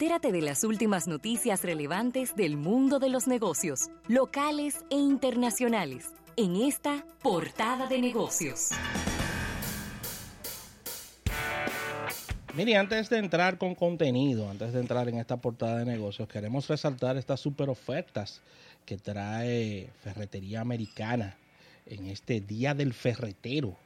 Entérate de las últimas noticias relevantes del mundo de los negocios, locales e internacionales, en esta portada de negocios. Mire, antes de entrar con contenido, antes de entrar en esta portada de negocios, queremos resaltar estas super ofertas que trae Ferretería Americana en este Día del Ferretero.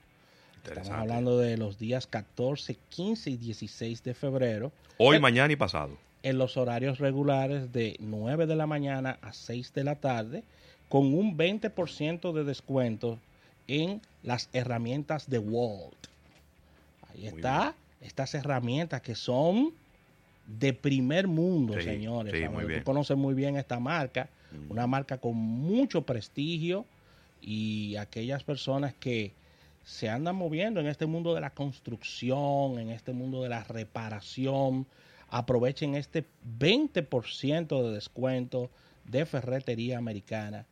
Estamos hablando de los días 14, 15 y 16 de febrero. Hoy, mañana y pasado. En los horarios regulares de 9 de la mañana a 6 de la tarde, con un 20% de descuento en las herramientas de Walt. Ahí está estas herramientas que son de primer mundo, señores. Sí, Tú conoces muy bien esta marca, mm. una marca con mucho prestigio y aquellas personas que se andan moviendo en este mundo de la construcción, en este mundo de la reparación, aprovechen este 20% de descuento de ferretería americana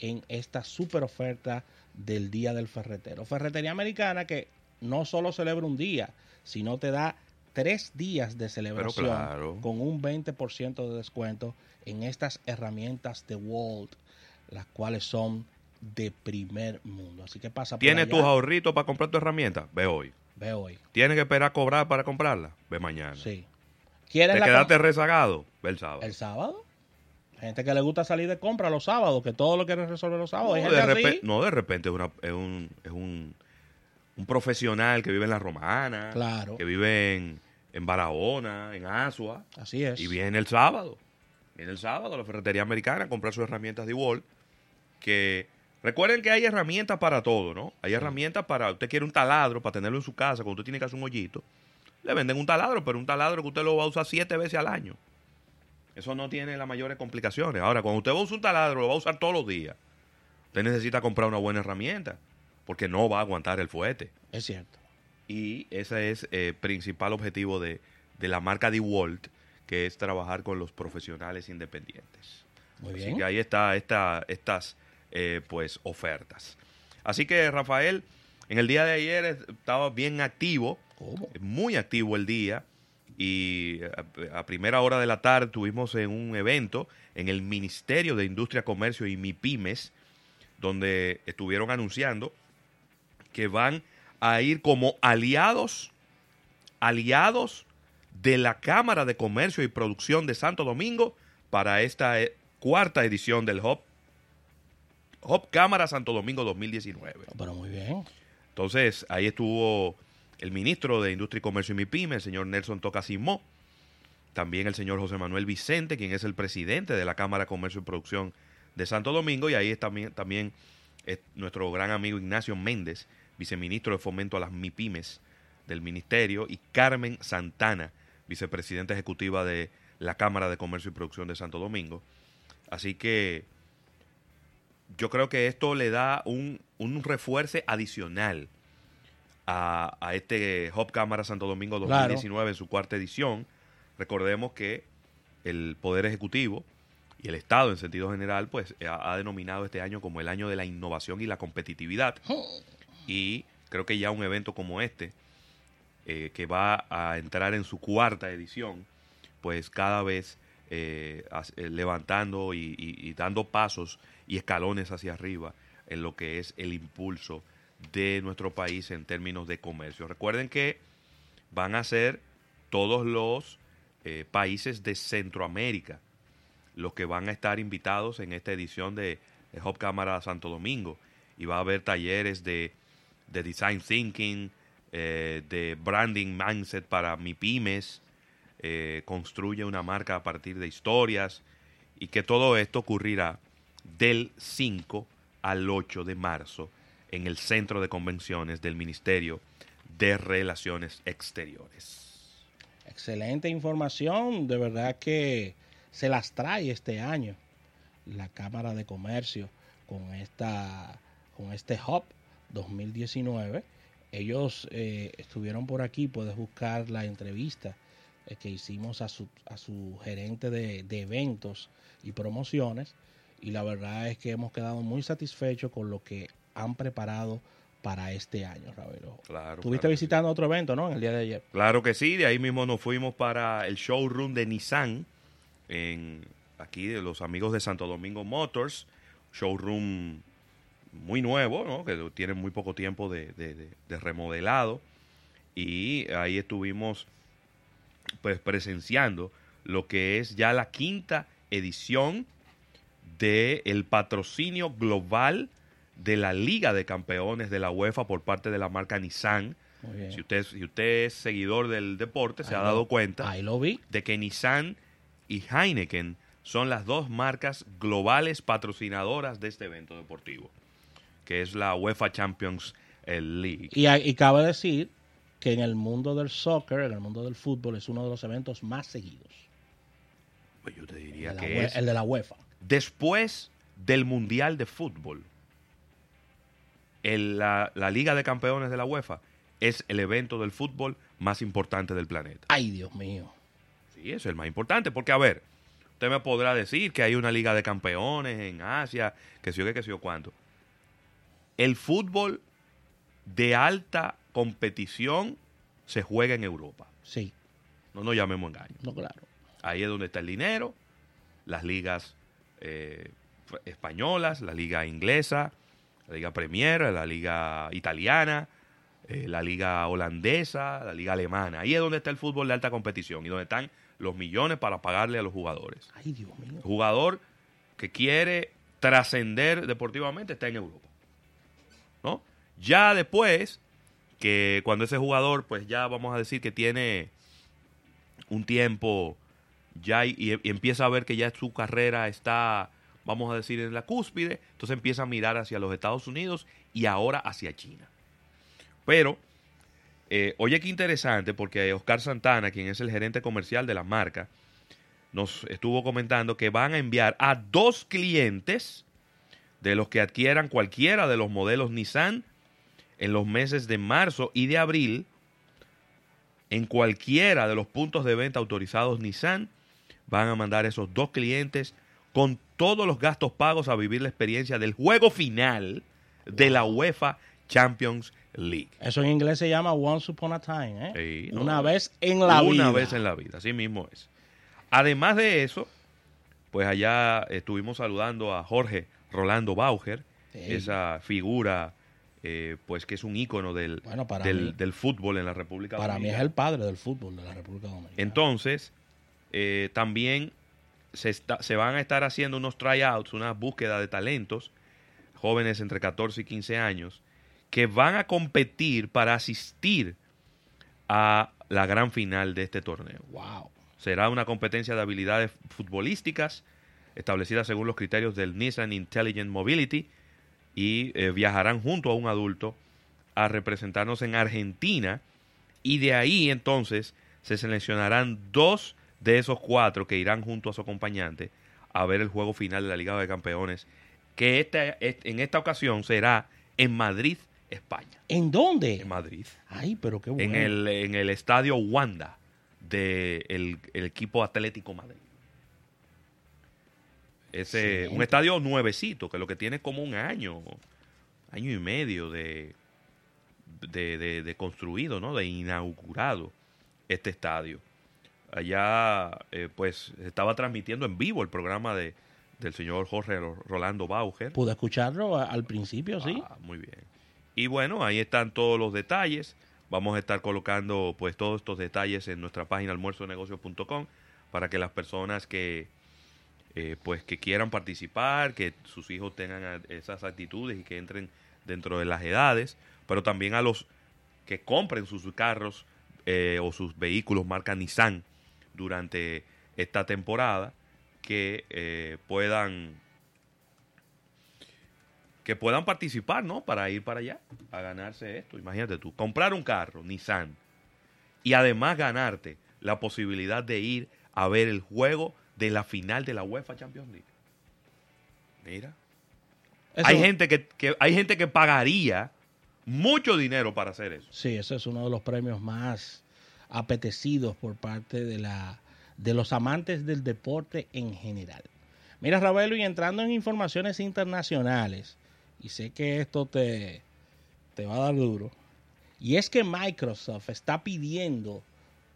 en esta super oferta del Día del Ferretero. Ferretería americana que no solo celebra un día, sino te da tres días de celebración con un 20% de descuento en estas herramientas de Walt, las cuales son de primer mundo. Así que pasa por ¿Tienes tus ahorritos para comprar tu herramienta? Ve hoy. Ve hoy. ¿Tienes que esperar a cobrar para comprarla? Ve mañana. Sí. ¿Quieres ¿Te quedaste rezagado? El sábado. ¿El sábado? gente que le gusta salir de compra los sábados, que todo lo quieren resolver los sábados. No, de, repente, no de repente es, un, es un un profesional que vive en La Romana, claro. que vive en, Barahona, en Asua. Así es. Y viene el sábado. Viene el sábado a la ferretería americana a comprar sus herramientas de Wall. Que recuerden que hay herramientas para todo, ¿no? Hay herramientas para. Usted quiere un taladro para tenerlo en su casa cuando usted tiene que hacer un hoyito. Le venden un taladro, pero un taladro que usted lo va a usar siete veces al año. Eso no tiene las mayores complicaciones. Ahora, cuando usted va a usar un taladro, lo va a usar todos los días. Usted necesita comprar una buena herramienta porque no va a aguantar el fuete. Es cierto. Y ese es el eh, principal objetivo de, la marca DeWalt, que es trabajar con los profesionales independientes. Muy bien. Así que ahí está esta, estas eh, pues ofertas. Así que Rafael, en el día de ayer estaba bien activo, ¿Cómo? muy activo el día y a, primera hora de la tarde tuvimos en un evento en el Ministerio de Industria, Comercio y MIPIMES, donde estuvieron anunciando que van a ir como aliados, aliados de la Cámara de Comercio y Producción de Santo Domingo para esta eh, cuarta edición del Hop, Hop Cámara Santo Domingo 2019. Pero muy bien. Entonces, ahí estuvo el ministro de Industria y Comercio y MIPYME, el señor Nelson Tocasimó, también el señor José Manuel Vicente, quien es el presidente de la Cámara de Comercio y Producción de Santo Domingo, y ahí también, también nuestro gran amigo Ignacio Méndez, viceministro de Fomento a las MIPIMES del Ministerio, y Carmen Santana, vicepresidenta ejecutiva de la Cámara de Comercio y Producción de Santo Domingo. Así que yo creo que esto le da un, refuerzo adicional a, este Hub Cámara Santo Domingo 2019 en su cuarta edición. Recordemos que el Poder Ejecutivo y el Estado en sentido general, pues ha, ha, denominado este año como el año de la innovación y la competitividad. Oh. Y creo que ya un evento como este, eh, que va a entrar en su cuarta edición, pues cada vez eh, eh, levantando y, dando pasos y escalones hacia arriba en lo que es el impulso de nuestro país en términos de comercio. Recuerden que van a ser todos los países de Centroamérica los que van a estar invitados en esta edición de, Hub Cámara Santo Domingo y va a haber talleres de de design thinking, eh, de branding mindset para mi pymes, eh, construye una marca a partir de historias y que todo esto ocurrirá del 5 al 8 de marzo en el centro de convenciones del Ministerio de Relaciones Exteriores. Excelente información, de verdad que se las trae este año la Cámara de Comercio con esta con este hub 2019. Ellos eh, estuvieron por aquí, puedes buscar la entrevista eh, que hicimos a su, a su gerente de, eventos y promociones y la verdad es que hemos quedado muy satisfechos con lo que han preparado para este año, Ravelo. Claro, que visitando otro evento, ¿no? En el día de ayer. Claro que sí, de ahí mismo nos fuimos para el showroom de Nissan, en, aquí de los amigos de Santo Domingo Motors, showroom muy nuevo, ¿no? que tiene muy poco tiempo de, de- de- de remodelado, y ahí estuvimos pues presenciando lo que es ya la quinta edición del patrocinio global de la Liga de Campeones de la UEFA por parte de la marca Nissan. Si usted, si usted es seguidor del deporte, se ha dado cuenta lo vi. de que Nissan y Heineken son las dos marcas globales patrocinadoras de este evento deportivo, que es la UEFA Champions League. Y, cabe decir que en el mundo del soccer, en el mundo del fútbol, es uno de los eventos más seguidos. Pues yo te diría El que es el de la UEFA. después del Mundial de Fútbol, el- la, la Liga de Campeones de la UEFA es el evento del fútbol más importante del planeta. Ay, Dios mío. Sí, es el más importante, porque a ver, usted me podrá decir que hay una liga de campeones en Asia, que sé yo qué, que sé yo cuánto. El fútbol de alta competición se juega en Europa. Sí, No nos llamemos engaño. no, claro. Ahí es donde está el dinero, las ligas eh, españolas, la liga inglesa, la liga Premier, la liga italiana, eh, la liga holandesa, la liga alemana. Ahí es donde está el fútbol de alta competición y donde están los millones para pagarle a los jugadores. Ay, Dios mío. Jugador que quiere trascender deportivamente está en Europa. ¿No? Ya después, que cuando ese jugador, pues ya vamos a decir que tiene un tiempo ya y, y empieza a ver que ya su carrera está, vamos a decir, en la cúspide, entonces empieza a mirar hacia los Estados Unidos y ahora hacia China. Pero, eh, oye qué interesante, porque Oscar Santana, quien es el gerente comercial de la marca, nos estuvo comentando que van a enviar a dos clientes de los que adquieran cualquiera de los modelos Nissan en los meses de marzo y de abril en cualquiera de los puntos de venta autorizados Nissan van a mandar esos dos clientes con todos los gastos pagos a vivir la experiencia del juego final de la UEFA Champions League. Eso en inglés se llama Once Upon a Time, ¿eh? Sí, no, Una vez en la vida. Una vez en la vida, así mismo es. Además de eso, pues allá estuvimos saludando a Jorge Rolando Bauer, Sí. esa figura, eh, pues que es un ícono del, Bueno, del, mí- del fútbol en la República Para mí es Dominicana. el padre del fútbol de la República Dominicana. Entonces, eh, también se, está- se van a estar haciendo unos tryouts, una búsqueda de talentos, jóvenes entre 14 y 15 años, que van a competir para asistir a la gran final de este torneo. wow. Será una competencia de habilidades futbolísticas establecida según los criterios del Nissan Intelligent Mobility y eh, viajarán junto a un adulto a representarnos en Argentina y de ahí entonces se seleccionarán dos de esos cuatro que irán junto a su acompañante a ver el juego final de la Liga de Campeones que esta, est- en esta ocasión será en Madrid, España. ¿En dónde? En Madrid Ay, pero qué bueno. en el, en el estadio Wanda del el equipo Atlético Madrid. Ese, un estadio nuevecito, que lo que tiene es como un año, año y medio de, de, de- de construido, ¿no? De inaugurado este estadio. Allá, eh, pues, estaba transmitiendo en vivo el programa de, del señor Jorge Rolando Bauer. Pude escucharlo al principio, sí. Ah, muy bien. Y bueno, ahí están todos los detalles. Vamos a estar colocando pues todos estos detalles en nuestra página almuerzonegocios.com para que las personas que eh, pues que quieran participar, que sus hijos tengan esas actitudes y que entren dentro de las edades, pero también a los que compren sus carros eh, o sus vehículos marca Nissan durante esta temporada, que eh, puedan que puedan participar, ¿no? Para ir para allá, a ganarse esto. Imagínate tú, comprar un carro, Nissan, y además ganarte la posibilidad de ir a ver el juego de la final de la UEFA Champions League. Mira, Eso- hay gente que, que- hay gente que pagaría mucho dinero para hacer eso. Sí, ese es uno de los premios más apetecidos por parte de la de los amantes del deporte en general. Mira, Ravelo, y entrando en informaciones internacionales, y sé que esto te, te va a dar duro. Y es que Microsoft está pidiendo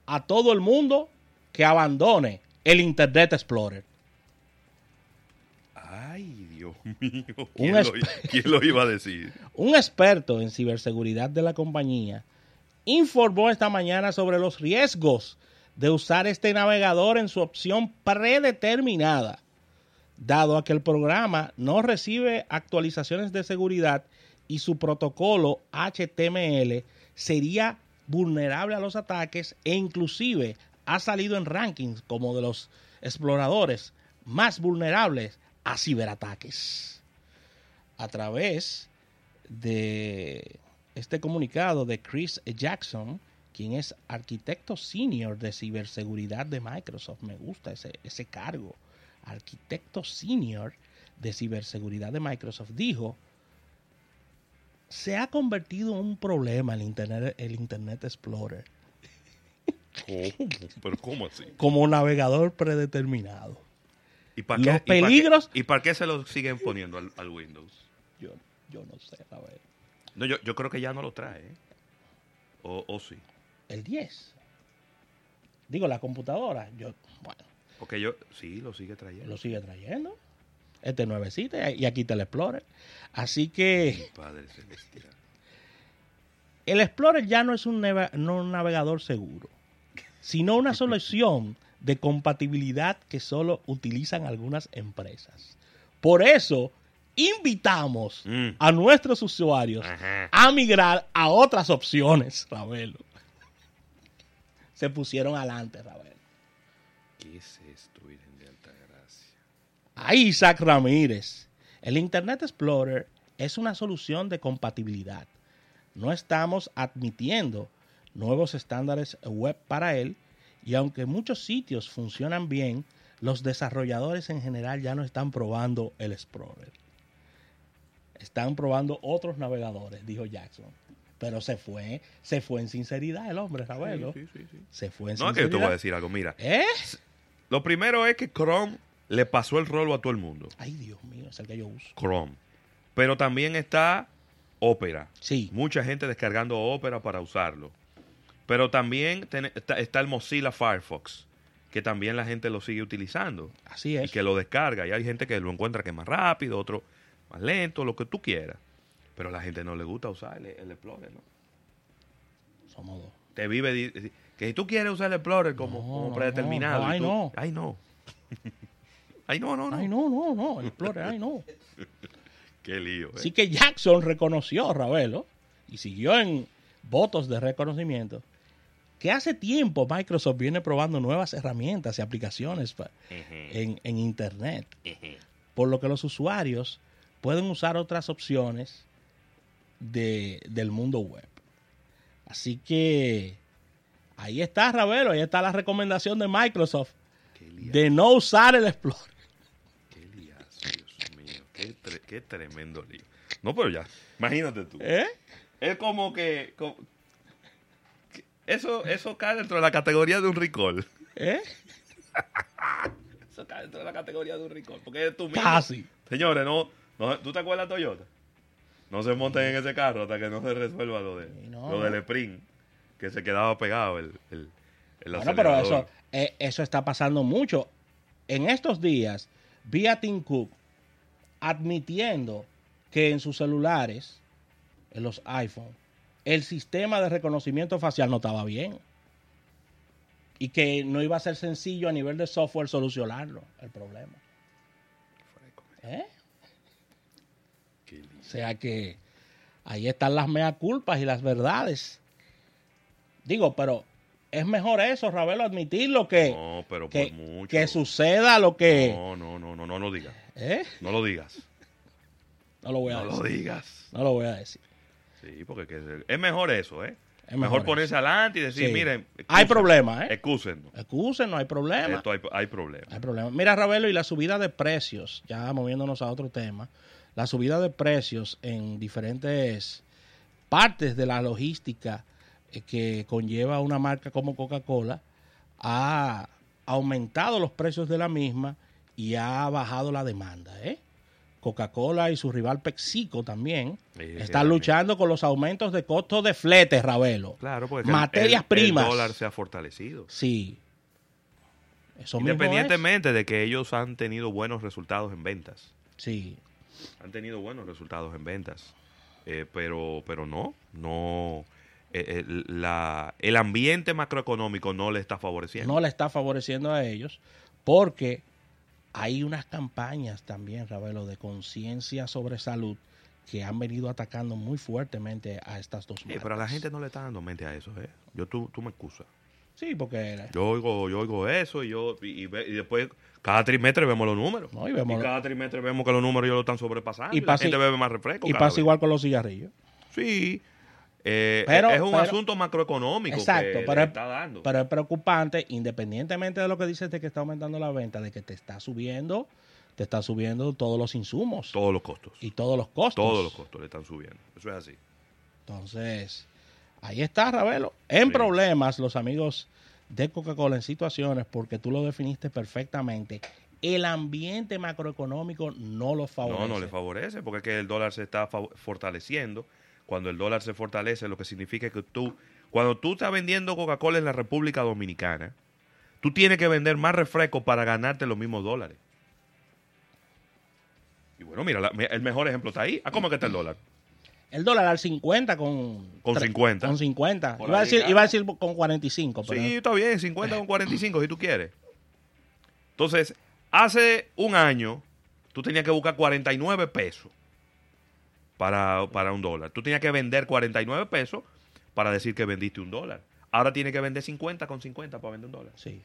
a todo el mundo que abandone el Internet Explorer. Ay, Dios mío. Un ¿Quién, lo, espe- quién lo iba a decir? Un experto en ciberseguridad de la compañía informó esta mañana sobre los riesgos de usar este navegador en su opción predeterminada, dado a que el programa no recibe actualizaciones de seguridad y su protocolo HTML sería vulnerable a los ataques e inclusive ha salido en rankings como de los exploradores más vulnerables a ciberataques. A través de este comunicado de Chris Jackson, quien es arquitecto senior de ciberseguridad de Microsoft. Me gusta ese, ese cargo. Arquitecto senior de ciberseguridad de Microsoft dijo, se ha convertido en un problema el Internet, el Internet Explorer ¿Cómo? ¿Pero cómo así? como navegador predeterminado. ¿Y para Los qué, y para qué- peligros- ¿Y para qué se lo siguen poniendo al, al Windows? Yo, yo no sé, a ver. No, yo, yo creo que ya no lo trae. ¿eh? O, o sí. El 10. Digo, la computadora, yo, bueno, Porque yo, sí, lo sigue trayendo. lo sigue trayendo. Este nuevecito y aquí está el Explorer. Así que Padre celestial. el Explorer ya no es un, neva- no un navegador seguro, sino una solución de compatibilidad que solo utilizan algunas empresas. Por eso, invitamos Mm. a nuestros usuarios Ajá. a migrar a otras opciones, Ravelo. Se pusieron adelante, Ravelo. ¿Qué es esto, Virgen de Alta Gracia? a Isaac Ramírez. El Internet Explorer es una solución de compatibilidad. No estamos admitiendo nuevos estándares web para él y aunque muchos sitios funcionan bien, los desarrolladores en general ya no están probando el Explorer. Están probando otros navegadores, dijo Jackson. Pero se fue, se fue en sinceridad el hombre, Ravelo. Sí, sí, sí. Se fue en No, es que yo te voy a sinceridad. decir algo. Mira, ¿Eh? lo primero es que Chrome le pasó el rolo a todo el mundo. Ay, Dios mío, es el que yo uso. Chrome. Pero también está Opera. Sí. Mucha gente descargando Opera para usarlo. Pero también está, el Mozilla Firefox, que también la gente lo sigue utilizando. Así Y es. que lo descarga. Y hay gente que lo encuentra que es más rápido, otro más lento, lo que tú quieras. Pero a la gente no le gusta usar el, el Explorer, ¿no? Somos dos. Te vive que si tú quieres usar el Explorer como, No, como no, predeterminado. no, ay, tú- no. Ay, no. ay, no, no, no. Ay, no, no, no, el Explorer, ay, no. Qué lío. ¿eh? Así que Jackson reconoció a Ravelo y siguió en votos de reconocimiento que hace tiempo Microsoft viene probando nuevas herramientas y aplicaciones pa- en, en Internet, por lo que los usuarios pueden usar otras opciones de- del mundo web. Así que ahí está Ravelo, ahí está la recomendación de Microsoft de no usar el Explorer. qué liazo, Dios mío. Qué, tre- qué tremendo lío. No, pero ya, imagínate tú. ¿Eh? Es como que... como- que eso, eso cae dentro de la categoría de un recall. ¿Eh? Eso cae dentro de la categoría de un recall. Porque es tú mismo. Casi. Señores, no, no, ¿tú te acuerdas de Toyota? No se monten en ese carro hasta que no se resuelva lo, de, Sí, no, lo no. del sprint, que se quedaba pegado el, el, el Bueno, pero eso, eh, eso está pasando mucho. En estos días, vi a Tim Cook admitiendo que en sus celulares, en los iPhone, el sistema de reconocimiento facial no estaba bien. Y que no iba a ser sencillo a nivel de software solucionarlo, el problema. ¿Eh? O sea que ahí están las mea culpas y las verdades. Digo, pero es mejor eso, Ravelo, admitirlo que, No, pero que, por mucho. que suceda lo que... No, no, no, no, no lo digas. ¿Eh? No lo digas. No lo voy a No decir. lo digas. No lo voy a decir. Sí, porque que- es mejor eso, ¿eh? Es mejor, mejor ponerse adelante y decir, Sí. miren, Hay problema, ¿eh? No hay problema. Esto hay, hay problema. Hay problema. Mira, Ravelo, y la subida de precios, ya moviéndonos a otro tema, la subida de precios en diferentes partes de la logística eh, que conlleva una marca como Coca-Cola ha aumentado los precios de la misma y ha bajado la demanda, ¿eh? Coca-Cola y su rival PepsiCo también Sí, están luchando con los aumentos de costos de flete, Ravelo. Claro, porque Materias el- primas. El dólar se ha fortalecido. Sí. Eso mismo Independientemente de que ellos han tenido buenos resultados en ventas. Sí. Han tenido buenos resultados en ventas. Eh, pero, pero no, no. eh, eh, la, el ambiente macroeconómico no le está favoreciendo. no le está favoreciendo a ellos porque hay unas campañas también, Ravelo, de conciencia sobre salud que han venido atacando muy fuertemente a estas dos marcas. pero a la gente no le está dando mente a eso. Eh. Yo, tú, tú me excusas. Sí, porque Yo oigo, yo oigo eso y yo y, y ve- y después cada trimestre vemos los números. No, y vemos- cada trimestre vemos que los números ya lo están sobrepasando. Y Y, la pasa- gente bebe más refresco. y pasa vez. igual con los cigarrillos. Sí. Eh, Pero- es un pero- asunto macroeconómico Exacto, que pero le está dando. Pero es preocupante, independientemente de lo que dices de que está aumentando la venta, de que te está subiendo, te está subiendo todos los insumos todos los costos. y todos los costos. Todos los costos le están subiendo. Eso es así. Entonces, ahí está, Ravelo. En Sí. problemas, los amigos de Coca-Cola en situaciones, porque tú lo definiste perfectamente, el ambiente macroeconómico no lo favorece. No, no le favorece porque es que el dólar se está fortaleciendo. Cuando el dólar se fortalece, lo que significa que tú, cuando tú estás vendiendo Coca-Cola en la República Dominicana, tú tienes que vender más refresco para ganarte los mismos dólares. Y bueno, mira, la- el mejor ejemplo está ahí. ¿A cómo es que está el dólar? El dólar al 50 con... Con tre- 50. Con 50. Por Iba a, ahí, decir, claro. iba a decir con 45, pero... Sí, está bien, 50 con 45 si tú quieres. Entonces, hace un año, tú tenías que buscar 49 pesos para, para un dólar. Tú tenías que vender 49 pesos para decir que vendiste un dólar. Ahora tienes que vender 50 con 50 para vender un dólar. Sí.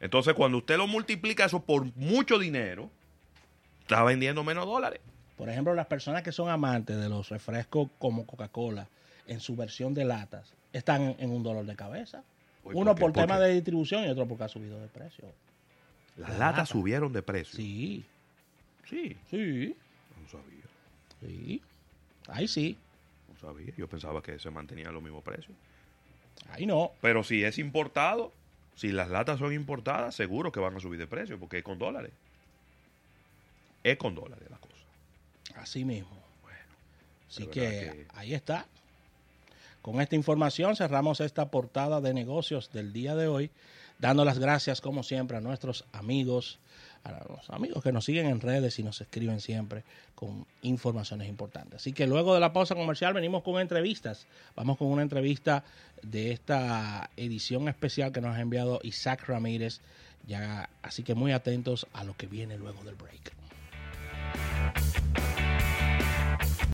Entonces, cuando usted lo multiplica eso por mucho dinero, está vendiendo menos dólares. Por ejemplo, las personas que son amantes de los refrescos como Coca-Cola en su versión de latas están en un dolor de cabeza. Oye, Uno ¿por tema de distribución y otro porque ha subido de precio. Las La latas lata. subieron de precio. Sí, Sí, sí, no sabía. sí. Ahí sí, No sabía. Yo pensaba que se mantenía los mismos precios. ahí no. Pero si es importado, si las latas son importadas, seguro que van a subir de precio porque es con dólares. Es con dólares. Así mismo. Así de que, que- ahí está. Con esta información cerramos esta portada de negocios del día de hoy, dando las gracias como siempre a nuestros amigos, a los amigos que nos siguen en redes y nos escriben siempre con informaciones importantes. Así que luego de la pausa comercial venimos con entrevistas. Vamos con una entrevista de esta edición especial que nos ha enviado Isaac Ramírez. Ya, así que muy atentos a lo que viene luego del break.